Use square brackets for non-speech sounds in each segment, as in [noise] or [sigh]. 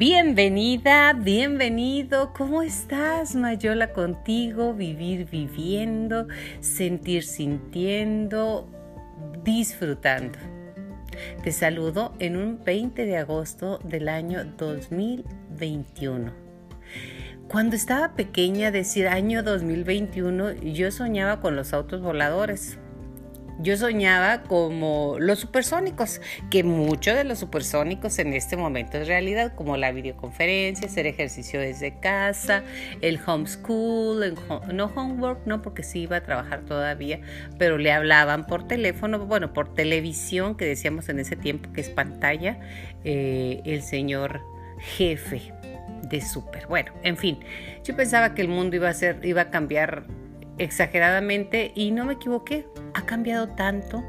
Bienvenida, bienvenido. ¿Cómo estás, Mayola? Contigo, vivir viviendo, sentir sintiendo, disfrutando. Te saludo en un 20 de agosto del año 2021. Cuando estaba pequeña, decir año 2021, yo soñaba con los autos voladores yo soñaba como los supersónicos, que muchos de los supersónicos en este momento es realidad, como la videoconferencia, hacer ejercicio desde casa, el homeschool, el no homework, no, porque sí iba a trabajar todavía, pero le hablaban por teléfono, bueno, por televisión, que decíamos en ese tiempo que es pantalla, eh, el señor jefe de super. Bueno, en fin, yo pensaba que el mundo iba a ser, iba a cambiar exageradamente y no me equivoqué, ha cambiado tanto.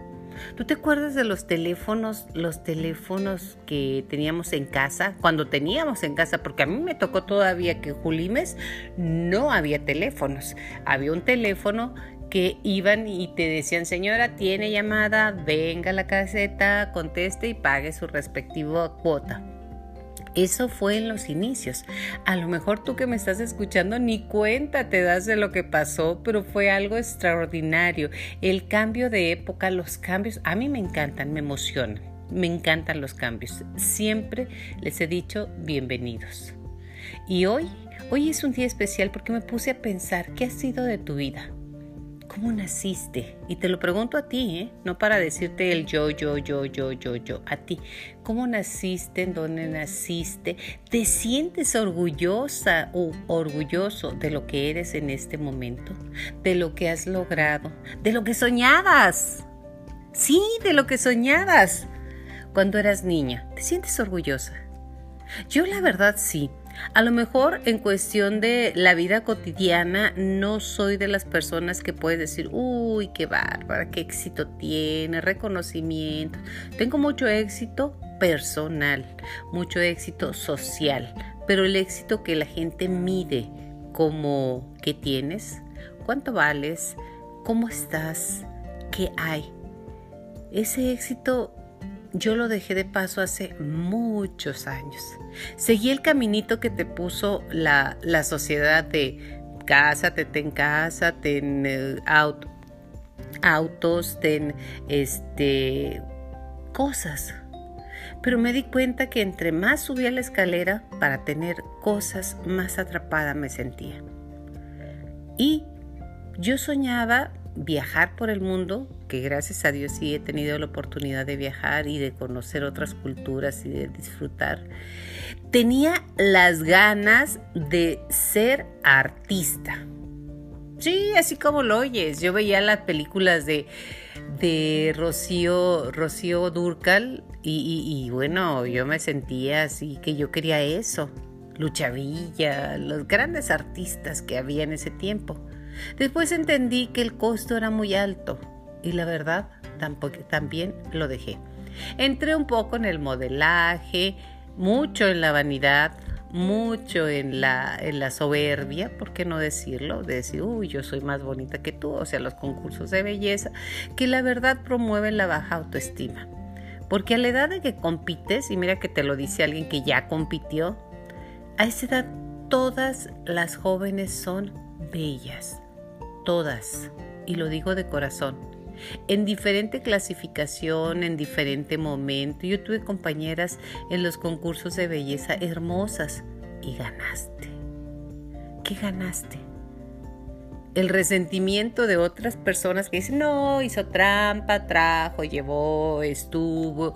¿Tú te acuerdas de los teléfonos, los teléfonos que teníamos en casa? Cuando teníamos en casa, porque a mí me tocó todavía que Julimes no había teléfonos. Había un teléfono que iban y te decían, señora, tiene llamada, venga a la caseta, conteste y pague su respectiva cuota. Eso fue en los inicios. A lo mejor tú que me estás escuchando ni cuenta te das de lo que pasó, pero fue algo extraordinario. El cambio de época, los cambios, a mí me encantan, me emocionan. Me encantan los cambios. Siempre les he dicho bienvenidos. Y hoy, hoy es un día especial porque me puse a pensar qué ha sido de tu vida. ¿Cómo naciste? Y te lo pregunto a ti, ¿eh? no para decirte el yo, yo, yo, yo, yo, yo, a ti. ¿Cómo naciste? ¿En dónde naciste? ¿Te sientes orgullosa o orgulloso de lo que eres en este momento? ¿De lo que has logrado? ¿De lo que soñabas? Sí, de lo que soñabas cuando eras niña. ¿Te sientes orgullosa? Yo la verdad sí. A lo mejor en cuestión de la vida cotidiana no soy de las personas que puedes decir, uy, qué bárbara, qué éxito tiene, reconocimiento. Tengo mucho éxito personal, mucho éxito social, pero el éxito que la gente mide como qué tienes, cuánto vales, cómo estás, qué hay. Ese éxito yo lo dejé de paso hace muchos años. Seguí el caminito que te puso la, sociedad de cásate, ten casa, ten eh, autos, ten este, cosas. Pero me di cuenta que entre más subía la escalera para tener cosas, más atrapada me sentía. Y yo soñaba viajar por el mundo, que gracias a Dios sí he tenido la oportunidad de viajar y de conocer otras culturas y de disfrutar, tenía las ganas de ser artista. Sí, así como lo oyes. Yo veía las películas de, de Rocío, Rocío Durcal y, y, bueno, yo me sentía así que yo quería eso. Luchavilla, los grandes artistas que había en ese tiempo. Después entendí que el costo era muy alto y la verdad también lo dejé. Entré un poco en el modelaje, mucho en la vanidad, mucho en la, en la soberbia, ¿por qué no decirlo? De decir, uy, yo soy más bonita que tú, o sea, los concursos de belleza, que la verdad promueven la baja autoestima. Porque a la edad de que compites, y mira que te lo dice alguien que ya compitió, a esa edad todas las jóvenes son bellas, todas, y lo digo de corazón, en diferente clasificación, en diferente momento. Yo tuve compañeras en los concursos de belleza hermosas y ganaste. ¿Qué ganaste? El resentimiento de otras personas que dicen, no, hizo trampa, trajo, llevó, estuvo.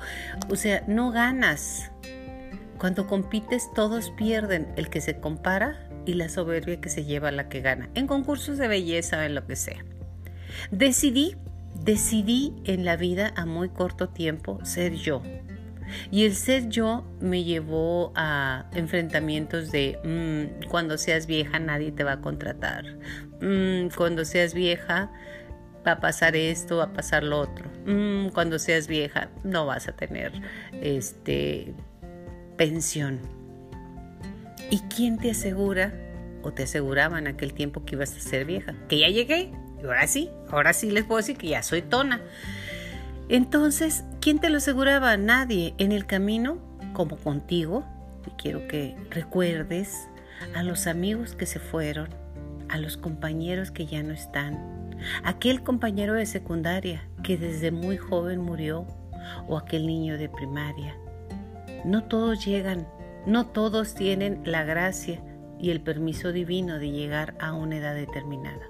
O sea, no ganas. Cuando compites todos pierden. El que se compara y la soberbia que se lleva la que gana, en concursos de belleza en lo que sea. Decidí, decidí en la vida a muy corto tiempo ser yo. Y el ser yo me llevó a enfrentamientos de mm, cuando seas vieja nadie te va a contratar. Mm, cuando seas vieja va a pasar esto, va a pasar lo otro. Mm, cuando seas vieja no vas a tener este pensión ¿Y quién te asegura o te aseguraba en aquel tiempo que ibas a ser vieja? Que ya llegué, y ahora sí, ahora sí les puedo decir que ya soy tona. Entonces, ¿quién te lo aseguraba? Nadie. En el camino, como contigo, y quiero que recuerdes a los amigos que se fueron, a los compañeros que ya no están, aquel compañero de secundaria que desde muy joven murió o aquel niño de primaria. No todos llegan, no todos tienen la gracia y el permiso divino de llegar a una edad determinada.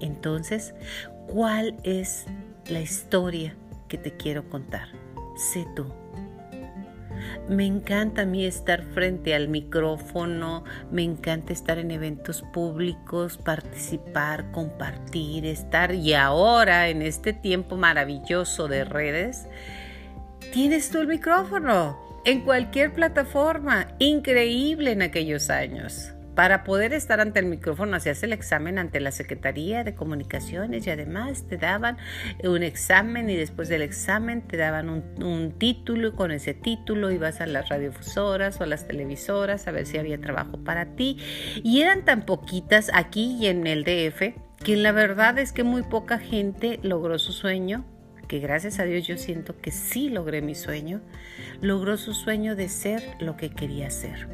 Entonces, ¿cuál es la historia que te quiero contar? Sé tú. Me encanta a mí estar frente al micrófono, me encanta estar en eventos públicos, participar, compartir, estar y ahora en este tiempo maravilloso de redes, tienes tú el micrófono en cualquier plataforma, increíble en aquellos años. Para poder estar ante el micrófono hacías el examen ante la Secretaría de Comunicaciones y además te daban un examen y después del examen te daban un, título y con ese título ibas a las radiofusoras o a las televisoras a ver si había trabajo para ti. Y eran tan poquitas aquí y en el DF que la verdad es que muy poca gente logró su sueño que gracias a Dios yo siento que sí logré mi sueño, logró su sueño de ser lo que quería ser.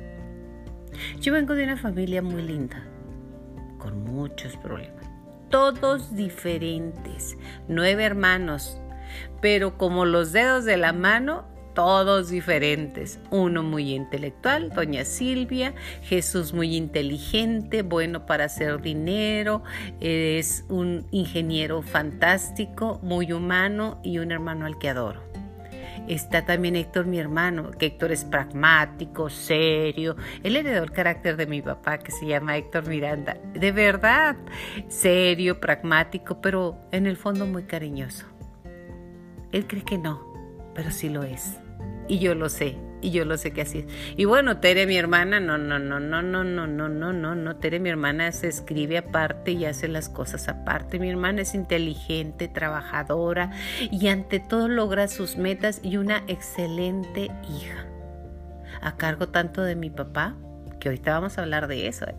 Yo vengo de una familia muy linda, con muchos problemas, todos diferentes, nueve hermanos, pero como los dedos de la mano, todos diferentes. Uno muy intelectual, doña Silvia, Jesús muy inteligente, bueno para hacer dinero, es un ingeniero fantástico, muy humano y un hermano al que adoro. Está también Héctor, mi hermano, que Héctor es pragmático, serio. Él heredó el carácter de mi papá, que se llama Héctor Miranda. De verdad, serio, pragmático, pero en el fondo muy cariñoso. Él cree que no, pero sí lo es. Y yo lo sé y yo lo sé que así es. Y bueno, Tere, mi hermana, no, no, no, no, no, no, no, no, no, no. Tere, mi hermana, se escribe aparte y hace las cosas aparte. Mi hermana es inteligente, trabajadora y ante todo logra sus metas y una excelente hija. A cargo tanto de mi papá ahorita vamos a hablar de eso, ¿eh?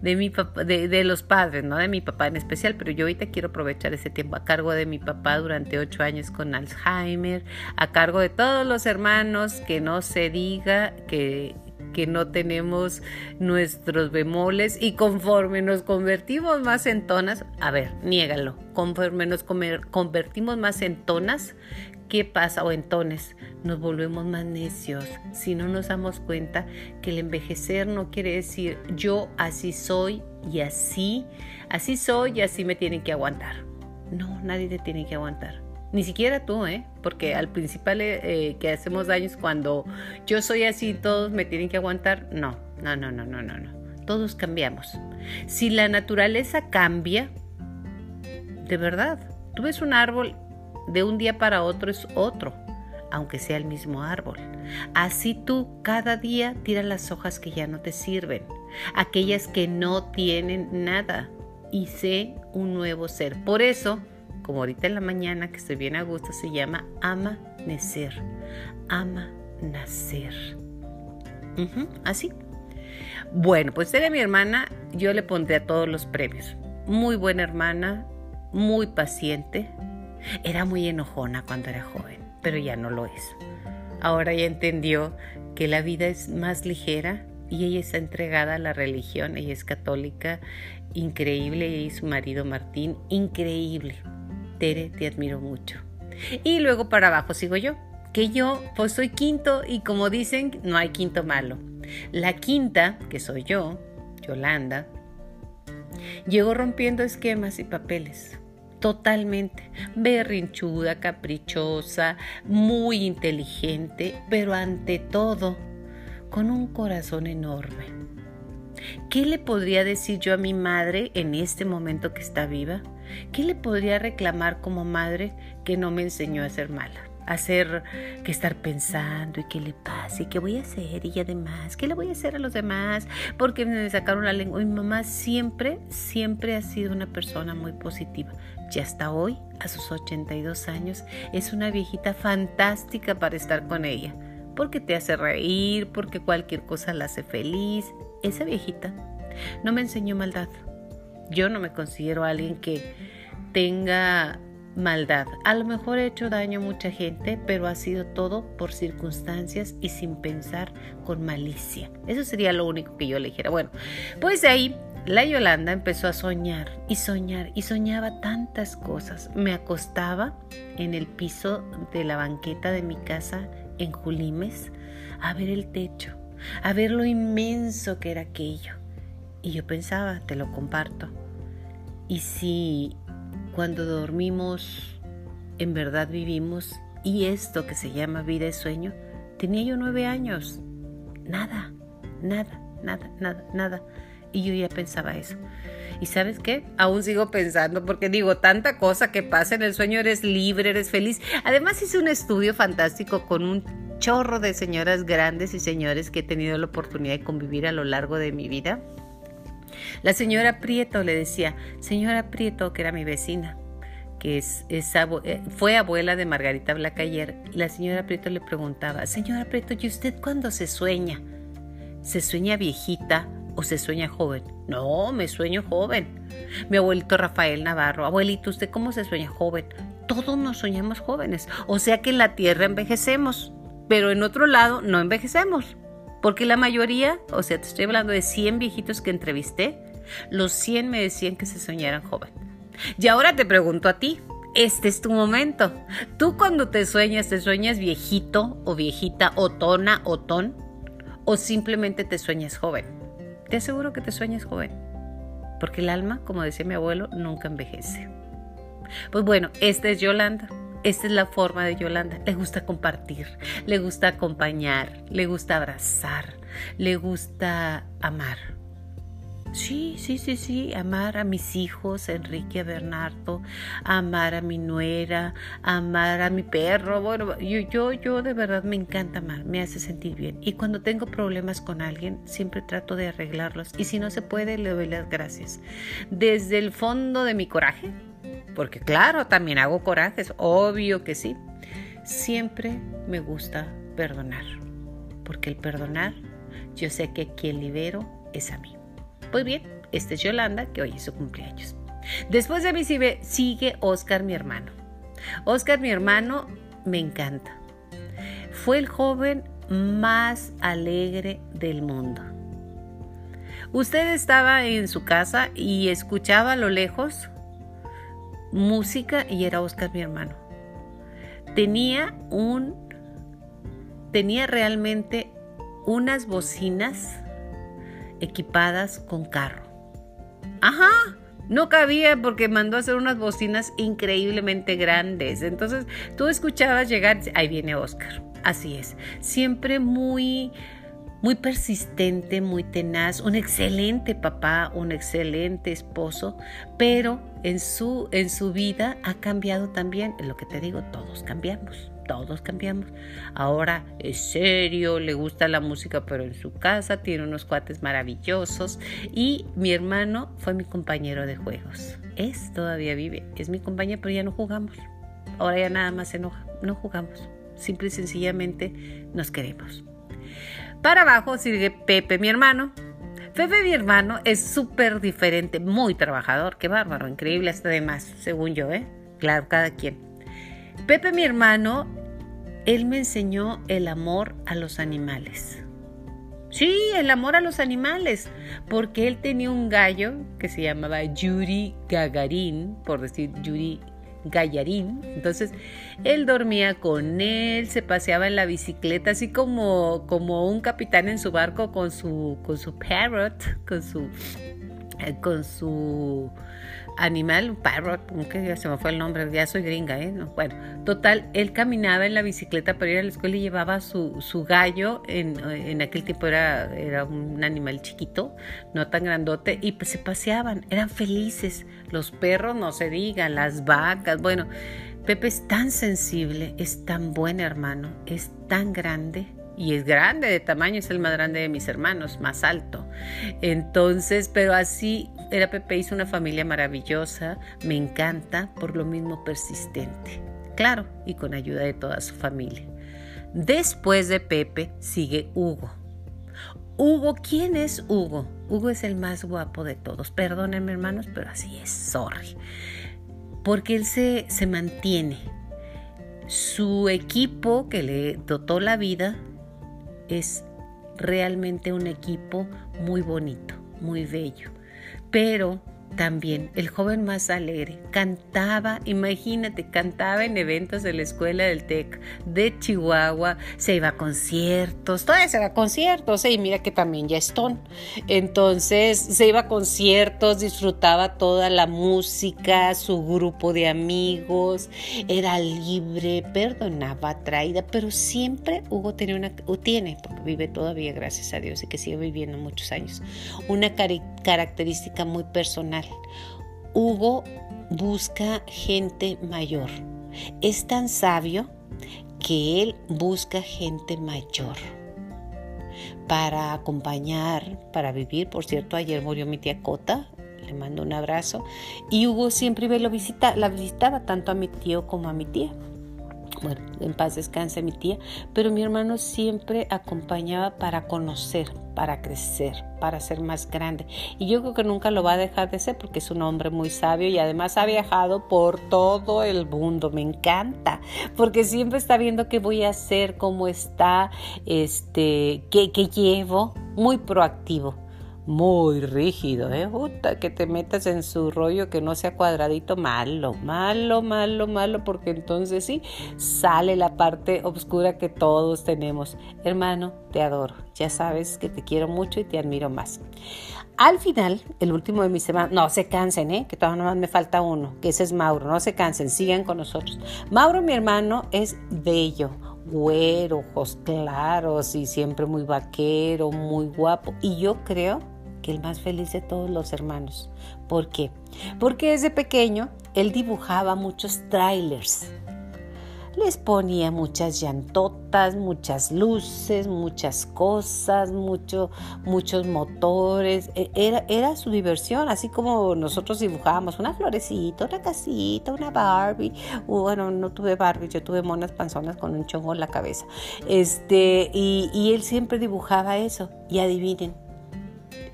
de, mi papá, de, los padres, no de mi papá en especial, pero yo ahorita quiero aprovechar ese tiempo a cargo de mi papá durante ocho años con Alzheimer, a cargo de todos los hermanos, que no se diga que, que no tenemos nuestros bemoles y conforme nos convertimos más en tonas, a ver, niégalo, conforme nos convertimos más en tonas, ¿qué pasa? O en tones, nos volvemos más necios si no nos damos cuenta que el envejecer no quiere decir yo así soy y así, así soy y así me tienen que aguantar. No, nadie te tiene que aguantar. Ni siquiera tú, ¿eh? Porque al principal eh, eh, que hacemos daño es cuando yo soy así, todos me tienen que aguantar. No, no, no, no, no, no, no. Todos cambiamos. Si la naturaleza cambia, de verdad, tú ves un árbol, de un día para otro es otro aunque sea el mismo árbol. Así tú cada día tira las hojas que ya no te sirven, aquellas que no tienen nada, y sé un nuevo ser. Por eso, como ahorita en la mañana que estoy bien a gusto, se llama ama nacer, ama nacer. así. Bueno, pues era mi hermana, yo le pondré a todos los premios. Muy buena hermana, muy paciente. Era muy enojona cuando era joven pero ya no lo es. Ahora ya entendió que la vida es más ligera y ella está entregada a la religión, ella es católica, increíble, y su marido Martín, increíble. Tere, te admiro mucho. Y luego para abajo sigo yo, que yo pues soy quinto y como dicen, no hay quinto malo. La quinta, que soy yo, Yolanda, llegó rompiendo esquemas y papeles totalmente berrinchuda, caprichosa, muy inteligente, pero ante todo con un corazón enorme. ¿Qué le podría decir yo a mi madre en este momento que está viva? ¿Qué le podría reclamar como madre que no me enseñó a ser mala? Hacer que estar pensando y qué le pasa y qué voy a hacer y además, ¿qué le voy a hacer a los demás? Porque me sacaron la lengua. Mi mamá siempre, siempre ha sido una persona muy positiva. Y hasta hoy, a sus 82 años, es una viejita fantástica para estar con ella. Porque te hace reír, porque cualquier cosa la hace feliz. Esa viejita no me enseñó maldad. Yo no me considero alguien que tenga maldad. A lo mejor he hecho daño a mucha gente, pero ha sido todo por circunstancias y sin pensar con malicia. Eso sería lo único que yo le dijera. Bueno, pues ahí la Yolanda empezó a soñar y soñar y soñaba tantas cosas. Me acostaba en el piso de la banqueta de mi casa en Julimes a ver el techo, a ver lo inmenso que era aquello. Y yo pensaba, te lo comparto, ¿y si cuando dormimos en verdad vivimos y esto que se llama vida y sueño? Tenía yo nueve años. Nada, nada, nada, nada, nada. Y yo ya pensaba eso. ¿Y sabes qué? Aún sigo pensando porque digo, tanta cosa que pasa en el sueño, eres libre, eres feliz. Además hice un estudio fantástico con un chorro de señoras grandes y señores que he tenido la oportunidad de convivir a lo largo de mi vida. La señora Prieto le decía, señora Prieto, que era mi vecina, que es, eh, fue abuela de Margarita Blacayer, la señora Prieto le preguntaba, señora Prieto, ¿y usted cuándo se sueña? ¿Se sueña viejita o se sueña joven? No, me sueño joven. Mi abuelito Rafael Navarro, abuelito, ¿usted cómo se sueña joven? Todos nos soñamos jóvenes, o sea que en la tierra envejecemos, pero en otro lado no envejecemos. Porque la mayoría, o sea, te estoy hablando de 100 viejitos que entrevisté, los 100 me decían que se soñaran joven. Y ahora te pregunto a ti, este es tu momento. ¿Tú cuando te sueñas, te sueñas viejito o viejita, o tona o ton? ¿O simplemente te sueñas joven? Te aseguro que te sueñas joven. Porque el alma, como decía mi abuelo, nunca envejece. Pues bueno, esta es Yolanda. Esta es la forma de Yolanda. Le gusta compartir, le gusta acompañar, le gusta abrazar, le gusta amar. Sí, sí, sí, sí, amar a mis hijos, Enrique, Bernardo, amar a mi nuera, amar a mi perro. Bueno, yo, yo, yo de verdad me encanta amar, me hace sentir bien. Y cuando tengo problemas con alguien, siempre trato de arreglarlos. Y si no se puede, le doy las gracias. Desde el fondo de mi coraje, porque claro, también hago corajes, obvio que sí. Siempre me gusta perdonar, porque el perdonar, yo sé que quien libero es a mí. Pues bien, este es Yolanda, que hoy es su cumpleaños. Después de mí sigue Oscar, mi hermano. Oscar, mi hermano, me encanta. Fue el joven más alegre del mundo. Usted estaba en su casa y escuchaba a lo lejos música y era Oscar mi hermano. Tenía un, tenía realmente unas bocinas equipadas con carro. Ajá, no cabía porque mandó a hacer unas bocinas increíblemente grandes. Entonces tú escuchabas llegar, ahí viene Oscar. Así es, siempre muy muy persistente, muy tenaz, un excelente papá, un excelente esposo, pero en su, en su vida ha cambiado también, lo que te digo, todos cambiamos, todos cambiamos. Ahora es serio, le gusta la música, pero en su casa tiene unos cuates maravillosos y mi hermano fue mi compañero de juegos. Es, todavía vive, es mi compañero, pero ya no jugamos. Ahora ya nada más se enoja, no jugamos. Simple y sencillamente nos queremos. Para abajo sigue Pepe, mi hermano. Pepe, mi hermano, es súper diferente, muy trabajador, qué bárbaro, increíble hasta de más, según yo, ¿eh? Claro, cada quien. Pepe, mi hermano, él me enseñó el amor a los animales. Sí, el amor a los animales, porque él tenía un gallo que se llamaba Yuri Gagarin, por decir Yuri Gallarín. Entonces, él dormía con él, se paseaba en la bicicleta, así como, como un capitán en su barco con su, con su parrot, con su, con su animal, un parrot, que se me fue el nombre, ya soy gringa, ¿eh? bueno, total, él caminaba en la bicicleta para ir a la escuela y llevaba su, su gallo, en, en, aquel tiempo era, era un animal chiquito, no tan grandote, y pues se paseaban, eran felices, los perros no se digan, las vacas, bueno, Pepe es tan sensible, es tan buen hermano, es tan grande, y es grande de tamaño, es el más grande de mis hermanos, más alto. Entonces, pero así era Pepe, hizo una familia maravillosa, me encanta, por lo mismo persistente. Claro, y con ayuda de toda su familia. Después de Pepe sigue Hugo. Hugo, ¿quién es Hugo? Hugo es el más guapo de todos. Perdónenme, hermanos, pero así es, sorry. porque él se, se mantiene. Su equipo que le dotó la vida es realmente un equipo muy bonito, muy bello. Pero también el joven más alegre cantaba, imagínate, cantaba en eventos de la escuela del TEC de Chihuahua, se iba a conciertos, todavía se iba a conciertos, y mira que también ya están. Entonces se iba a conciertos, disfrutaba toda la música, su grupo de amigos, era libre, perdonaba, traída, pero siempre Hugo tenía una, o tiene, porque vive todavía, gracias a Dios, y que sigue viviendo muchos años, una característica muy personal Hugo busca gente mayor. Es tan sabio que él busca gente mayor para acompañar, para vivir. Por cierto, ayer murió mi tía Cota, le mando un abrazo. Y Hugo siempre lo visita, la visitaba tanto a mi tío como a mi tía bueno, en paz descanse mi tía, pero mi hermano siempre acompañaba para conocer, para crecer, para ser más grande. Y yo creo que nunca lo va a dejar de ser porque es un hombre muy sabio y además ha viajado por todo el mundo. Me encanta, porque siempre está viendo qué voy a hacer, cómo está, este, qué, qué llevo, muy proactivo muy rígido, ¿eh? que te metas en su rollo que no sea cuadradito, malo, malo, malo, malo, porque entonces sí, sale la parte oscura que todos tenemos. Hermano, te adoro, ya sabes que te quiero mucho y te admiro más. Al final, el último de mis semanas, no se cansen, ¿eh? que todavía me falta uno, que ese es Mauro, no se cansen, sigan con nosotros. Mauro, mi hermano, es bello güero, ojos claros y siempre muy vaquero, muy guapo. Y yo creo que el más feliz de todos los hermanos. ¿Por qué? Porque desde pequeño él dibujaba muchos trailers. Les ponía muchas llantotas, muchas luces, muchas cosas, mucho, muchos motores. E, era, era su diversión, así como nosotros dibujábamos una florecita, una casita, una Barbie. Bueno, no tuve Barbie, yo tuve monas panzonas con un chongo en la cabeza. Este, y, y él siempre dibujaba eso. Y adivinen,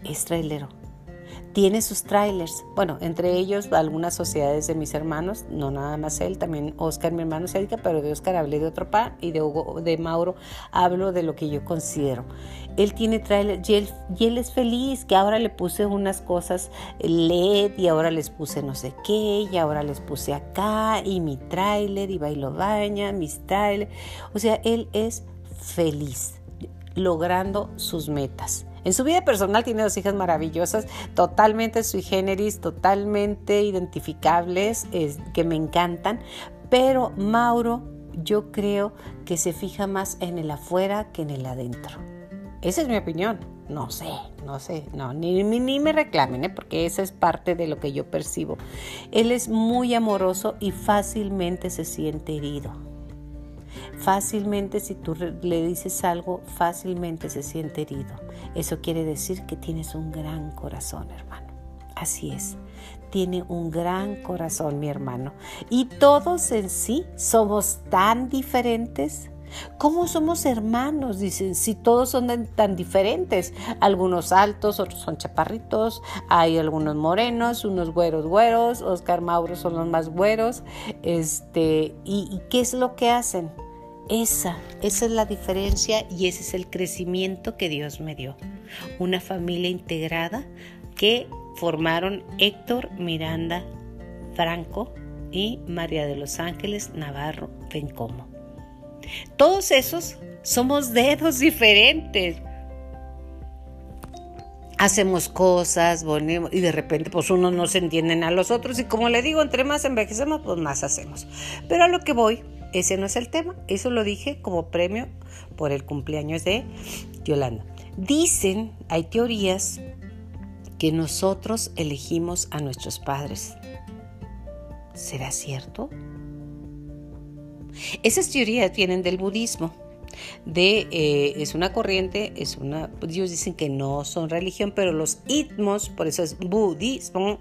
es trailero. Tiene sus trailers. Bueno, entre ellos algunas sociedades de mis hermanos, no nada más él, también Oscar, mi hermano se dedica, pero de Oscar hablé de otro par y de, de Mauro hablo de lo que yo considero. Él tiene trailers y él, y él es feliz, que ahora le puse unas cosas LED y ahora les puse no sé qué y ahora les puse acá y mi trailer y bailo baña, mis trailers. O sea, él es feliz logrando sus metas. En su vida personal tiene dos hijas maravillosas, totalmente sui generis, totalmente identificables, que me encantan, pero Mauro yo creo que se fija más en el afuera que en el adentro. Esa es mi opinión. No sé, no sé, no, ni, ni, me reclamen, ¿eh? porque esa es parte de lo que yo percibo. Él es muy amoroso y fácilmente se siente herido. Fácilmente si tú le dices algo, fácilmente se siente herido. Eso quiere decir que tienes un gran corazón, hermano. Así es. Tiene un gran corazón, mi hermano. Y todos en sí somos tan diferentes. ¿Cómo somos hermanos? Dicen, si todos son tan diferentes. Algunos altos, otros son chaparritos, hay algunos morenos, unos güeros güeros, Oscar Mauro son los más güeros. Este, ¿y qué es lo que hacen? Esa, esa es la diferencia y ese es el crecimiento que Dios me dio. Una familia integrada que formaron Héctor Miranda Franco y María de los Ángeles Navarro Bencomo. Todos esos somos dedos [laughs] diferentes. Hacemos cosas, volvemos y de repente pues unos no se entienden a los otros y como le digo, entre más envejecemos pues más hacemos. Pero a lo que voy ese no es el tema, eso lo dije como premio por el cumpleaños de Yolanda. Dicen, hay teorías que nosotros elegimos a nuestros padres. ¿Será cierto? Esas teorías vienen del budismo. De, eh, es una corriente, es una, ellos dicen que no son religión, pero los itmos, por eso es budismo,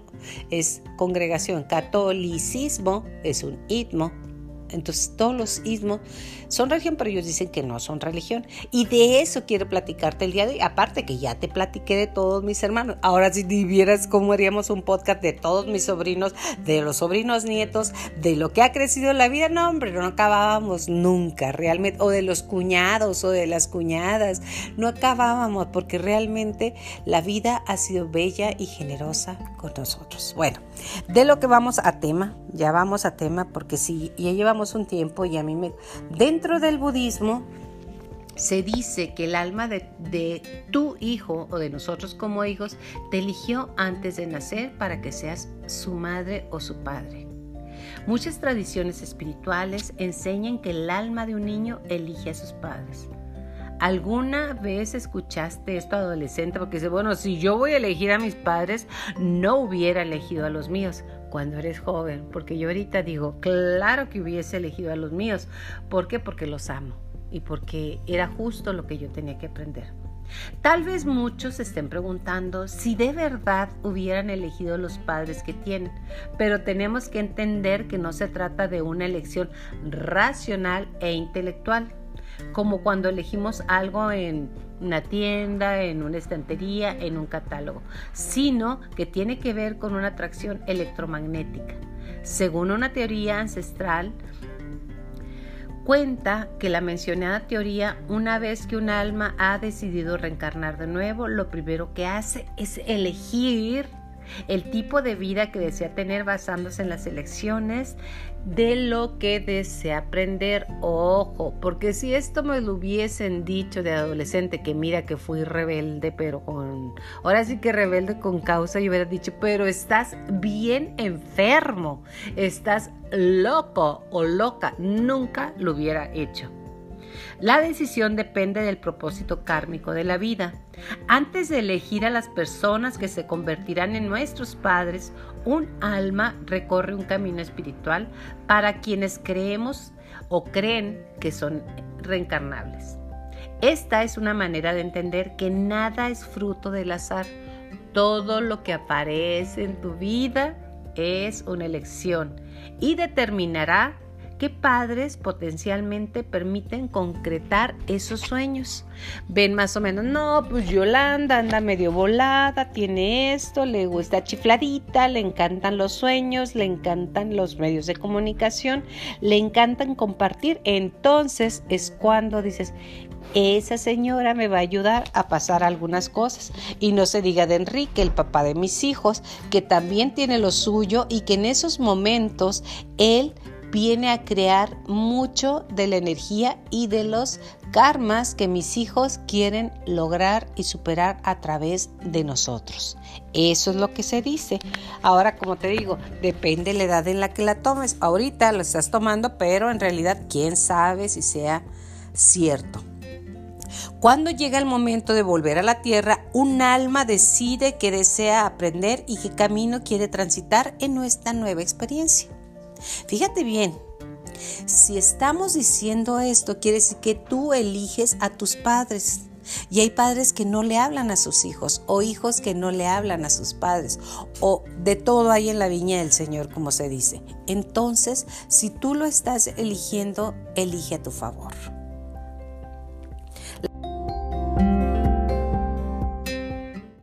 es congregación, catolicismo es un itmo, Entonces todos los ismos son religión, pero ellos dicen que no son religión. Y de eso quiero platicarte el día de hoy. Aparte que ya te platiqué de todos mis hermanos. Ahora si vieras cómo haríamos un podcast de todos mis sobrinos, de los sobrinos nietos, de lo que ha crecido la vida. No, hombre, no acabábamos nunca realmente. O de los cuñados o de las cuñadas. No acabábamos porque realmente la vida ha sido bella y generosa con nosotros. Bueno, de lo que vamos a tema, ya vamos a tema porque si ya llevamos un tiempo y a mí me... Dentro del budismo se dice que el alma de, de, tu hijo o de nosotros como hijos te eligió antes de nacer para que seas su madre o su padre. Muchas tradiciones espirituales enseñan que el alma de un niño elige a sus padres. ¿Alguna vez escuchaste esto adolescente? Porque dice, bueno, si yo voy a elegir a mis padres, no hubiera elegido a los míos cuando eres joven. Porque yo ahorita digo, claro que hubiese elegido a los míos. ¿Por qué? Porque los amo y porque era justo lo que yo tenía que aprender. Tal vez muchos estén preguntando si de verdad hubieran elegido los padres que tienen, pero tenemos que entender que no se trata de una elección racional e intelectual, como cuando elegimos algo en una tienda, en una estantería, en un catálogo, sino que tiene que ver con una atracción electromagnética. Según una teoría ancestral, cuenta que la mencionada teoría, una vez que un alma ha decidido reencarnar de nuevo, lo primero que hace es elegir el tipo de vida que desea tener basándose en las elecciones de lo que desea aprender. Ojo, porque si esto me lo hubiesen dicho de adolescente, que mira que fui rebelde, pero con... Ahora sí que rebelde con causa, yo hubiera dicho, pero estás bien enfermo, estás loco o loca. Nunca lo hubiera hecho. La decisión depende del propósito kármico de la vida. Antes de elegir a las personas que se convertirán en nuestros padres, un alma recorre un camino espiritual para quienes creemos o creen que son reencarnables. Esta es una manera de entender que nada es fruto del azar. Todo lo que aparece en tu vida es una elección y determinará ¿Qué padres potencialmente permiten concretar esos sueños? Ven más o menos, no, pues Yolanda anda medio volada, tiene esto, le gusta chifladita, le encantan los sueños, le encantan los medios de comunicación, le encantan compartir. Entonces es cuando dices, esa señora me va a ayudar a pasar algunas cosas. Y no se diga de Enrique, el papá de mis hijos, que también tiene lo suyo y que en esos momentos él viene a crear mucho de la energía y de los karmas que mis hijos quieren lograr y superar a través de nosotros. Eso es lo que se dice. Ahora, como te digo, depende de la edad en la que la tomes. Ahorita lo estás tomando, pero en realidad, quién sabe si sea cierto. Cuando llega el momento de volver a la tierra, un alma decide que desea aprender y qué camino quiere transitar en nuestra nueva experiencia. Fíjate bien, si estamos diciendo esto, quiere decir que tú eliges a tus padres. Y hay padres que no le hablan a sus hijos o hijos que no le hablan a sus padres o de todo hay en la viña del Señor, como se dice. Entonces, si tú lo estás eligiendo, elige a tu favor.